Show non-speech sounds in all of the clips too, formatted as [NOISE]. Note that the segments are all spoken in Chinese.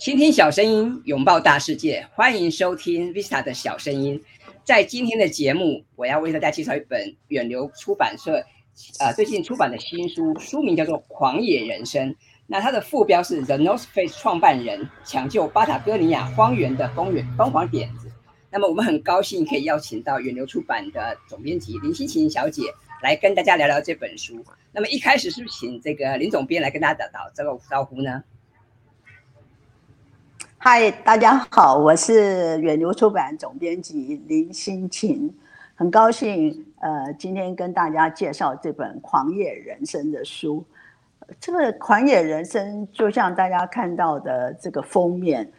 倾听小声音，拥抱大世界，欢迎收听 Vista 的小声音。在今天的节目，我要为大家介绍一本远流出版社呃最近出版的新书，书名叫做《狂野人生》。那它的副标是 The North Face 创办人抢救巴塔哥尼亚荒原的疯原疯狂点子。那么我们很高兴可以邀请到远流出版的总编辑林欣晴小姐来跟大家聊聊这本书。那么一开始是不是请这个林总编来跟大家打打这个招呼呢？嗨，大家好，我是远流出版总编辑林欣晴，很高兴呃今天跟大家介绍这本《狂野人生》的书。这个狂野人生就像大家看到的这个封面，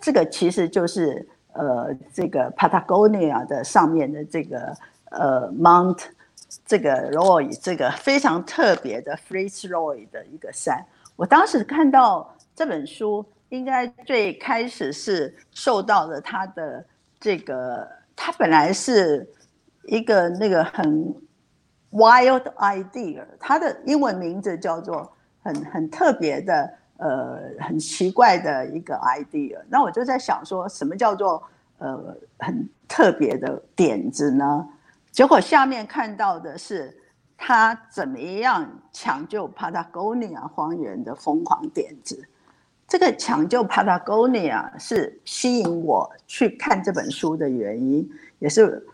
这个其实就是呃这个 Patagonia 的上面的这个呃 Mount 这个 Roy 这个非常特别的 Fritz Roy 的一个山。我当时看到这本书，应该最开始是受到了他的这个，他本来是一个那个很。Wild idea，他的英文名字叫做很很特别的，呃，很奇怪的一个 idea。那我就在想说，什么叫做呃很特别的点子呢？结果下面看到的是他怎么样抢救 Patagonia 荒原的疯狂点子。这个抢救 Patagonia 是吸引我去看这本书的原因，也是。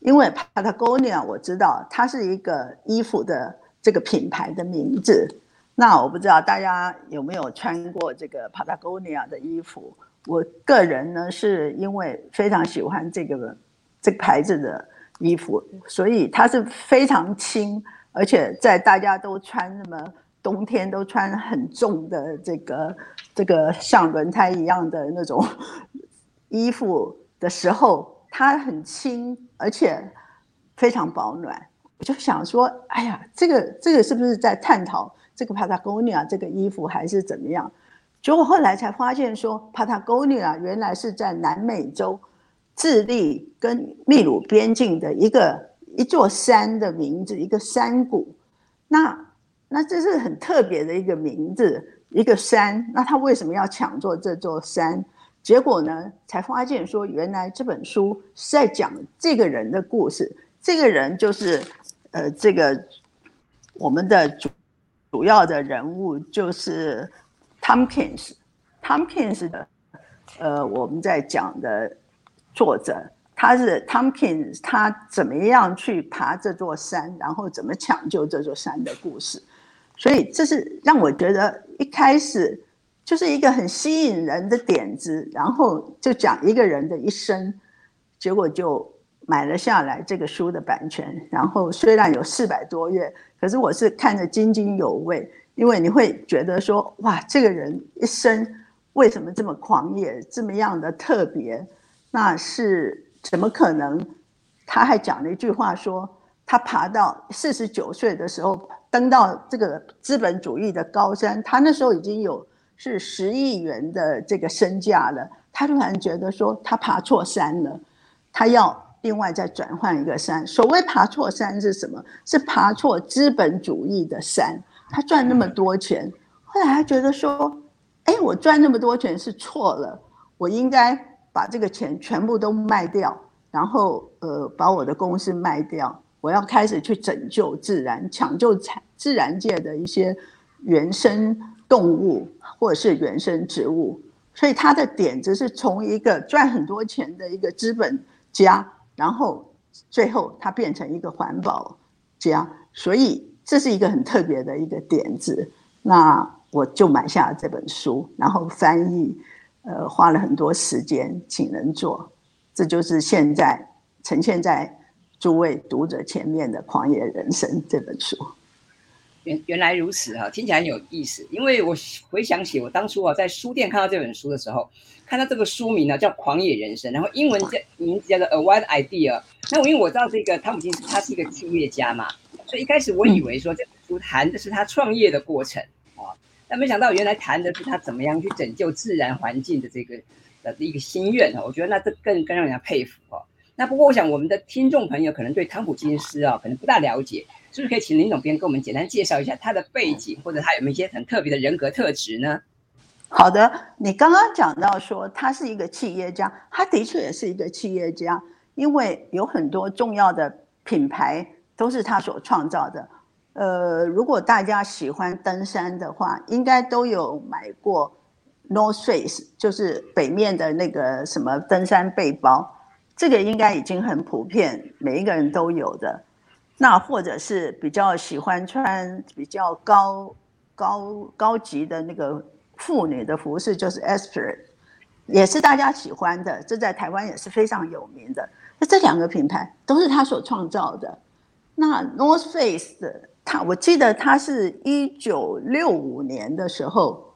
因为 Patagonia 我知道它是一个衣服的这个品牌的名字，那我不知道大家有没有穿过这个 Patagonia 的衣服。我个人呢是因为非常喜欢这个这个牌子的衣服，所以它是非常轻，而且在大家都穿那么冬天都穿很重的这个这个像轮胎一样的那种衣服的时候。它很轻，而且非常保暖。我就想说，哎呀，这个这个是不是在探讨这个 Patagonia 这个衣服还是怎么样？结果后来才发现说，Patagonia 原来是在南美洲智利跟秘鲁边境的一个一座山的名字，一个山谷。那那这是很特别的一个名字，一个山。那他为什么要抢做这座山？结果呢，才发现说，原来这本书是在讲这个人的故事。这个人就是，呃，这个我们的主主要的人物就是 Tomkins。Tomkins 的，呃，我们在讲的作者，他是 Tomkins，他怎么样去爬这座山，然后怎么抢救这座山的故事。所以这是让我觉得一开始。就是一个很吸引人的点子，然后就讲一个人的一生，结果就买了下来这个书的版权。然后虽然有四百多页，可是我是看得津津有味，因为你会觉得说，哇，这个人一生为什么这么狂野，这么样的特别？那是怎么可能？他还讲了一句话说，他爬到四十九岁的时候，登到这个资本主义的高山，他那时候已经有。是十亿元的这个身价了，他突然觉得说他爬错山了，他要另外再转换一个山。所谓爬错山是什么？是爬错资本主义的山。他赚那么多钱，后来他觉得说，哎，我赚那么多钱是错了，我应该把这个钱全部都卖掉，然后呃把我的公司卖掉，我要开始去拯救自然，抢救自然界的一些原生动物。或者是原生植物，所以他的点子是从一个赚很多钱的一个资本家，然后最后他变成一个环保家，所以这是一个很特别的一个点子。那我就买下了这本书，然后翻译，呃，花了很多时间请人做，这就是现在呈现在诸位读者前面的《狂野人生》这本书。原原来如此哈，听起来很有意思。因为我回想起我当初啊在书店看到这本书的时候，看到这个书名呢叫《狂野人生》，然后英文叫名字叫做《A Wild Idea》。那我因为我知道这个汤姆金斯他是一个企业家嘛，所以一开始我以为说这本书谈的是他创业的过程啊，但没想到原来谈的是他怎么样去拯救自然环境的这个的一个心愿啊。我觉得那这更更让人家佩服哈。那不过我想我们的听众朋友可能对汤普金斯啊可能不大了解。是不是可以请林总编给我们简单介绍一下他的背景，或者他有没有一些很特别的人格特质呢？好的，你刚刚讲到说他是一个企业家，他的确也是一个企业家，因为有很多重要的品牌都是他所创造的。呃，如果大家喜欢登山的话，应该都有买过 North Face，就是北面的那个什么登山背包，这个应该已经很普遍，每一个人都有的。那或者是比较喜欢穿比较高高高级的那个妇女的服饰，就是 Esprit，也是大家喜欢的，这在台湾也是非常有名的。那这两个品牌都是他所创造的。那 North Face 的。他我记得他是一九六五年的时候，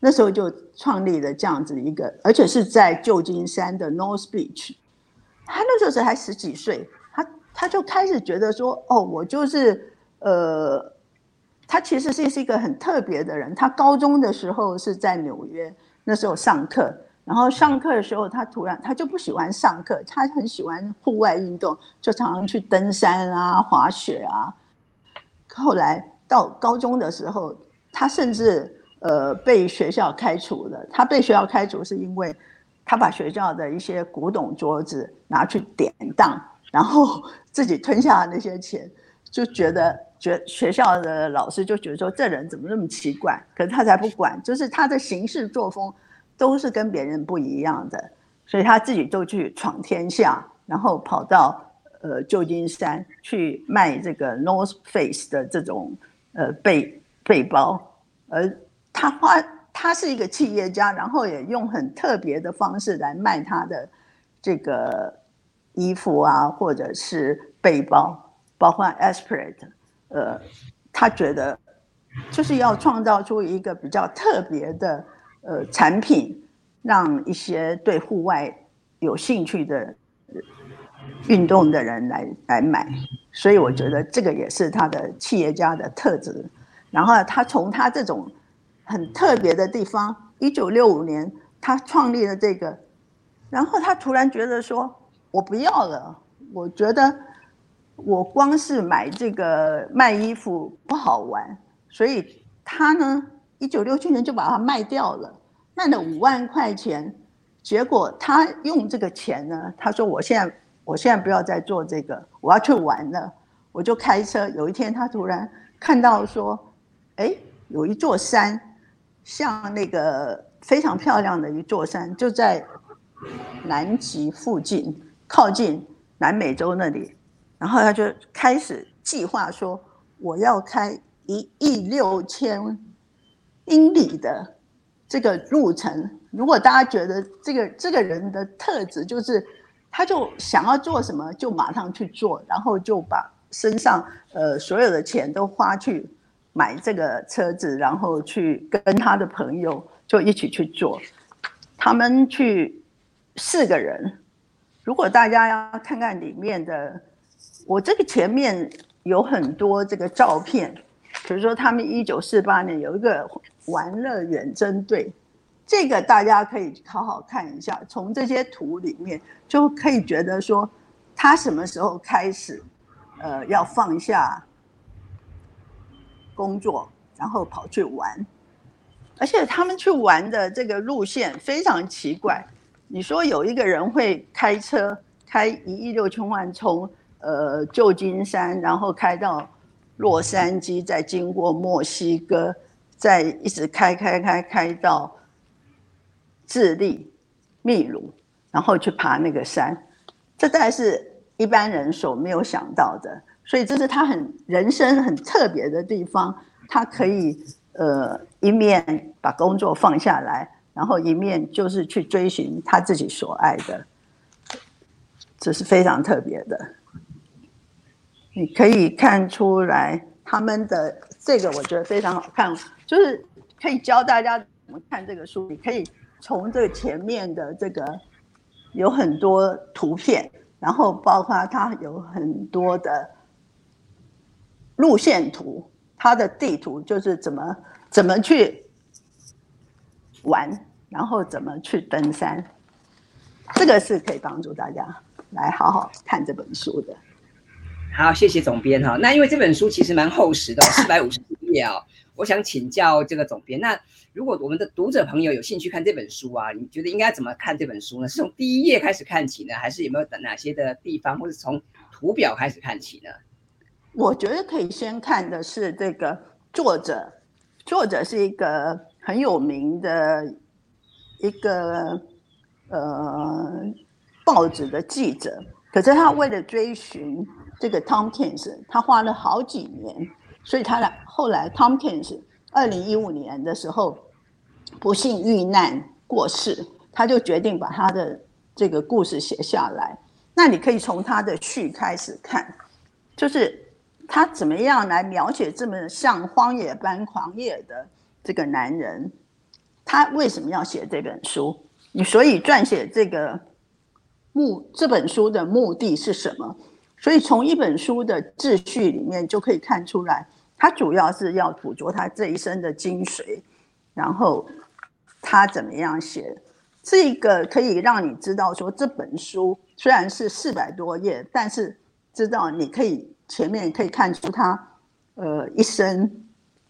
那时候就创立了这样子一个，而且是在旧金山的 North Beach。他那时候才十几岁，他他就开始觉得说，哦，我就是呃，他其实是是一个很特别的人。他高中的时候是在纽约，那时候上课，然后上课的时候他突然他就不喜欢上课，他很喜欢户外运动，就常常去登山啊、滑雪啊。后来到高中的时候，他甚至呃被学校开除了。他被学校开除是因为他把学校的一些古董桌子拿去典当，然后 [LAUGHS] 自己吞下那些钱，就觉得觉学校的老师就觉得说，这人怎么那么奇怪？可是他才不管，就是他的行事作风都是跟别人不一样的，所以他自己就去闯天下，然后跑到。呃，旧金山去卖这个 North Face 的这种呃背背包，而他花他是一个企业家，然后也用很特别的方式来卖他的这个衣服啊，或者是背包，包括 Esprit，呃，他觉得就是要创造出一个比较特别的呃产品，让一些对户外有兴趣的。运动的人来来买，所以我觉得这个也是他的企业家的特质。然后他从他这种很特别的地方，一九六五年他创立了这个，然后他突然觉得说：“我不要了，我觉得我光是买这个卖衣服不好玩。”所以他呢，一九六七年就把它卖掉了，卖了五万块钱。结果他用这个钱呢，他说：“我现在。”我现在不要再做这个，我要去玩了。我就开车。有一天，他突然看到说：“哎，有一座山，像那个非常漂亮的一座山，就在南极附近，靠近南美洲那里。”然后他就开始计划说：“我要开一亿六千英里的这个路程。”如果大家觉得这个这个人的特质就是。他就想要做什么，就马上去做，然后就把身上呃所有的钱都花去买这个车子，然后去跟他的朋友就一起去做。他们去四个人，如果大家要看看里面的，我这个前面有很多这个照片，比如说他们一九四八年有一个玩乐远征队。这个大家可以好好看一下，从这些图里面就可以觉得说，他什么时候开始，呃，要放下工作，然后跑去玩，而且他们去玩的这个路线非常奇怪。你说有一个人会开车开一亿六千万，从呃旧金山，然后开到洛杉矶，再经过墨西哥，再一直开开开开到。智利、秘鲁，然后去爬那个山，这大概是一般人所没有想到的，所以这是他很人生很特别的地方。他可以呃一面把工作放下来，然后一面就是去追寻他自己所爱的，这是非常特别的。你可以看出来他们的这个，我觉得非常好看，就是可以教大家怎么看这个书，你可以。从这个前面的这个有很多图片，然后包括它有很多的路线图，它的地图就是怎么怎么去玩，然后怎么去登山，这个是可以帮助大家来好好看这本书的。好，谢谢总编哈。那因为这本书其实蛮厚实的，四百五十页。页啊，我想请教这个总编，那如果我们的读者朋友有兴趣看这本书啊，你觉得应该怎么看这本书呢？是从第一页开始看起呢，还是有没有哪些的地方，或是从图表开始看起呢？我觉得可以先看的是这个作者，作者是一个很有名的一个呃报纸的记者，可是他为了追寻这个 Tomkins，他花了好几年，所以他来后来 Tomkins 二零一五年的时候不幸遇难过世，他就决定把他的这个故事写下来。那你可以从他的序开始看，就是。他怎么样来描写这么像荒野般狂野的这个男人？他为什么要写这本书？你所以撰写这个目这本书的目的是什么？所以从一本书的秩序里面就可以看出来，他主要是要捕捉他这一生的精髓，然后他怎么样写？这个可以让你知道说，这本书虽然是四百多页，但是知道你可以。前面可以看出他，呃，一生，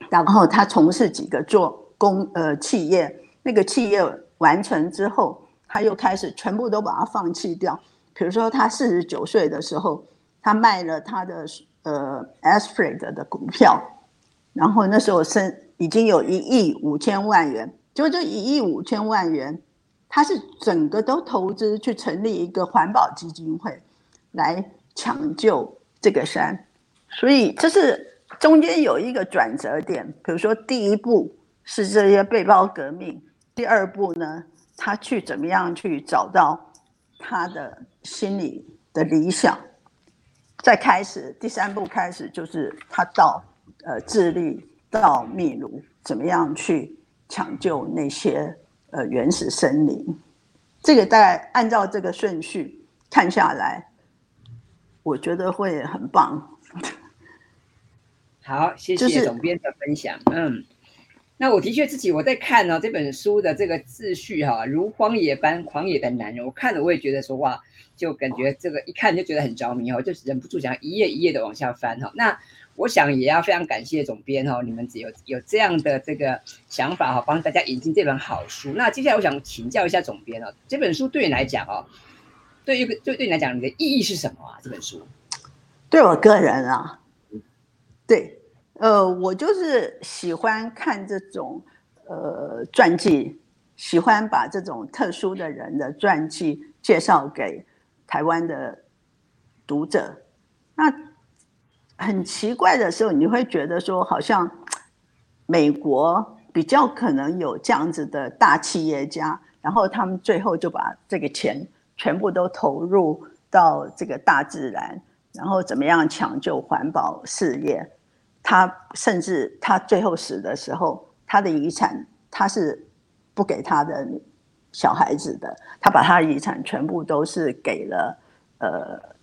然后他从事几个做工呃企业，那个企业完成之后，他又开始全部都把它放弃掉。比如说他四十九岁的时候，他卖了他的呃 Esfried 的股票，然后那时候身已经有一亿五千万元，就这一亿五千万元，他是整个都投资去成立一个环保基金会，来抢救。这个山，所以这是中间有一个转折点。比如说，第一步是这些背包革命，第二步呢，他去怎么样去找到他的心里的理想，再开始第三步开始就是他到呃智利到秘鲁，怎么样去抢救那些呃原始森林。这个大概按照这个顺序看下来。我觉得会很棒。好，谢谢总编的分享。就是、嗯，那我的确自己我在看呢、哦、这本书的这个秩序哈、啊，如荒野般狂野的男人，我看了我也觉得说哇，就感觉这个一看就觉得很着迷哦，就忍不住想一页一页的往下翻哈、哦。那我想也要非常感谢总编哈、哦，你们只有有这样的这个想法哈、哦，帮大家引进这本好书。那接下来我想请教一下总编哦，这本书对你来讲哦。对于对对你来讲，你的意义是什么啊？这本书对我个人啊，对，呃，我就是喜欢看这种呃传记，喜欢把这种特殊的人的传记介绍给台湾的读者。那很奇怪的时候，你会觉得说，好像美国比较可能有这样子的大企业家，然后他们最后就把这个钱。全部都投入到这个大自然，然后怎么样抢救环保事业？他甚至他最后死的时候，他的遗产他是不给他的小孩子的，他把他的遗产全部都是给了呃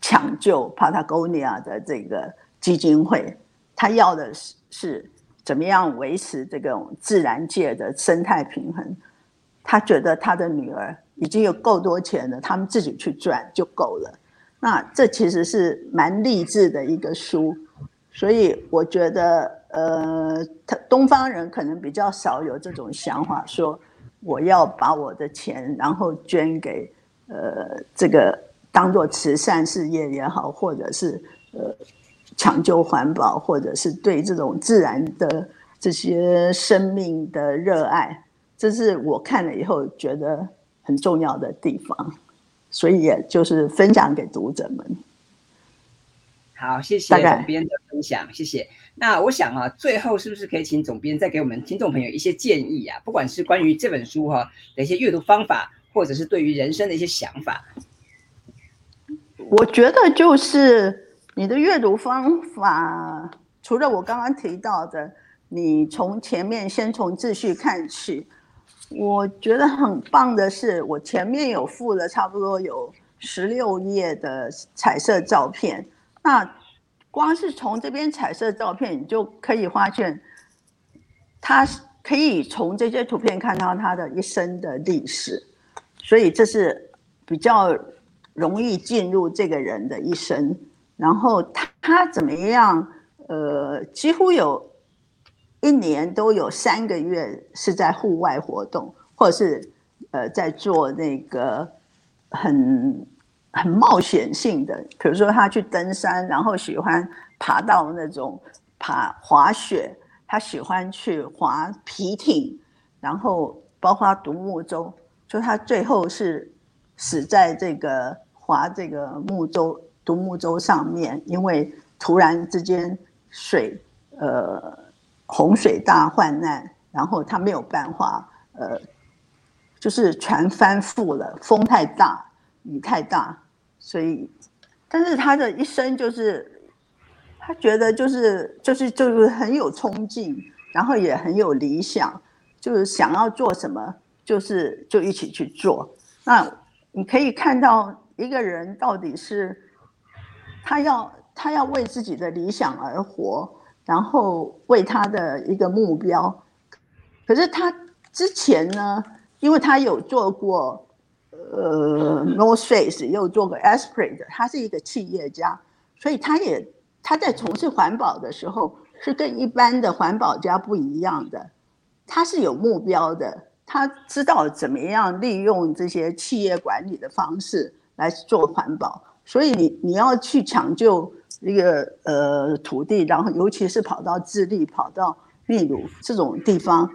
抢救 Patagonia 的这个基金会。他要的是是怎么样维持这个自然界的生态平衡？他觉得他的女儿。已经有够多钱了，他们自己去赚就够了。那这其实是蛮励志的一个书，所以我觉得，呃，他东方人可能比较少有这种想法，说我要把我的钱然后捐给呃这个当做慈善事业也好，或者是呃抢救环保，或者是对这种自然的这些生命的热爱，这是我看了以后觉得。很重要的地方，所以也就是分享给读者们。好，谢谢总编的分享，谢谢。那我想啊，最后是不是可以请总编再给我们听众朋友一些建议啊？不管是关于这本书哈的一些阅读方法，或者是对于人生的一些想法。我觉得就是你的阅读方法，除了我刚刚提到的，你从前面先从秩序看起。我觉得很棒的是，我前面有附了差不多有十六页的彩色照片。那光是从这边彩色照片，你就可以发现，他可以从这些图片看到他的一生的历史，所以这是比较容易进入这个人的一生。然后他他怎么样？呃，几乎有一年都有三个月是在户外活动，或者是呃在做那个很很冒险性的，比如说他去登山，然后喜欢爬到那种爬滑雪，他喜欢去滑皮艇，然后包括独木舟，就他最后是死在这个划这个木舟独木舟上面，因为突然之间水呃。洪水大患难，然后他没有办法，呃，就是船翻覆了，风太大，雨太大，所以，但是他的一生就是，他觉得就是就是就是很有冲劲，然后也很有理想，就是想要做什么，就是就一起去做。那你可以看到一个人到底是，他要他要为自己的理想而活。然后为他的一个目标，可是他之前呢，因为他有做过呃 North Face，也有做过 Esprit 的，他是一个企业家，所以他也他在从事环保的时候是跟一般的环保家不一样的，他是有目标的，他知道怎么样利用这些企业管理的方式来做环保，所以你你要去抢救。一个呃土地，然后尤其是跑到智利、跑到秘鲁这种地方，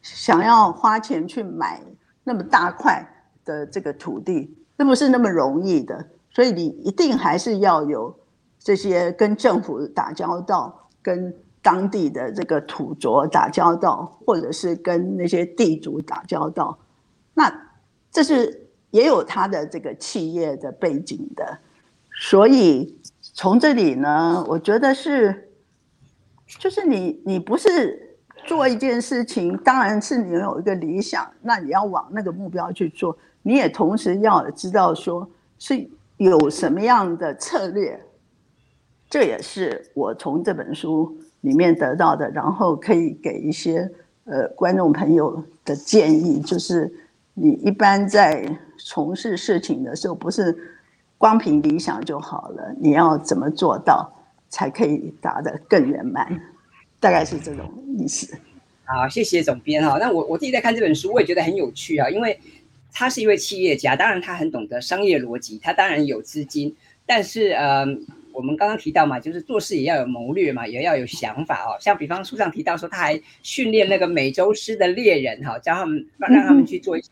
想要花钱去买那么大块的这个土地，那不是那么容易的。所以你一定还是要有这些跟政府打交道，跟当地的这个土著打交道，或者是跟那些地主打交道。那这是也有他的这个企业的背景的，所以。从这里呢，我觉得是，就是你你不是做一件事情，当然是你有一个理想，那你要往那个目标去做，你也同时要知道说是有什么样的策略，这也是我从这本书里面得到的，然后可以给一些呃观众朋友的建议，就是你一般在从事事情的时候，不是。光凭理想就好了，你要怎么做到才可以达得更圆满？大概是这种意思。好，谢谢总编哈。那我我自己在看这本书，我也觉得很有趣啊，因为他是一位企业家，当然他很懂得商业逻辑，他当然有资金，但是呃，我们刚刚提到嘛，就是做事也要有谋略嘛，也要有想法哦。像比方书上提到说，他还训练那个美洲狮的猎人哈，教他们让让他们去做一些。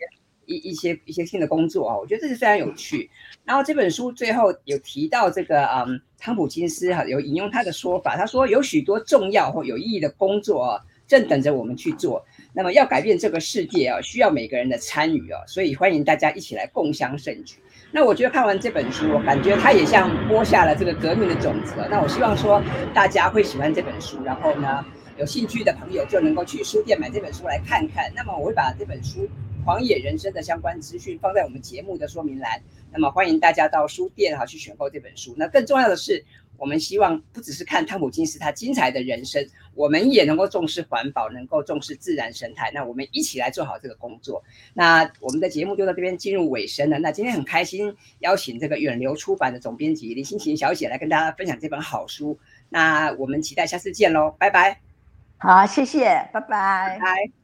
一一些一些新的工作啊，我觉得这是非常有趣。然后这本书最后有提到这个嗯，汤普金斯哈有引用他的说法，他说有许多重要或有意义的工作啊，正等着我们去做。那么要改变这个世界啊，需要每个人的参与啊，所以欢迎大家一起来共襄盛举。那我觉得看完这本书，我感觉它也像播下了这个革命的种子。那我希望说大家会喜欢这本书，然后呢，有兴趣的朋友就能够去书店买这本书来看看。那么我会把这本书。狂野人生的相关资讯放在我们节目的说明栏，那么欢迎大家到书店哈去选购这本书。那更重要的是，我们希望不只是看汤姆金斯他精彩的人生，我们也能够重视环保，能够重视自然生态。那我们一起来做好这个工作。那我们的节目就到这边进入尾声了。那今天很开心邀请这个远流出版的总编辑林心晴小姐来跟大家分享这本好书。那我们期待下次见喽，拜拜。好，谢谢，拜拜。拜。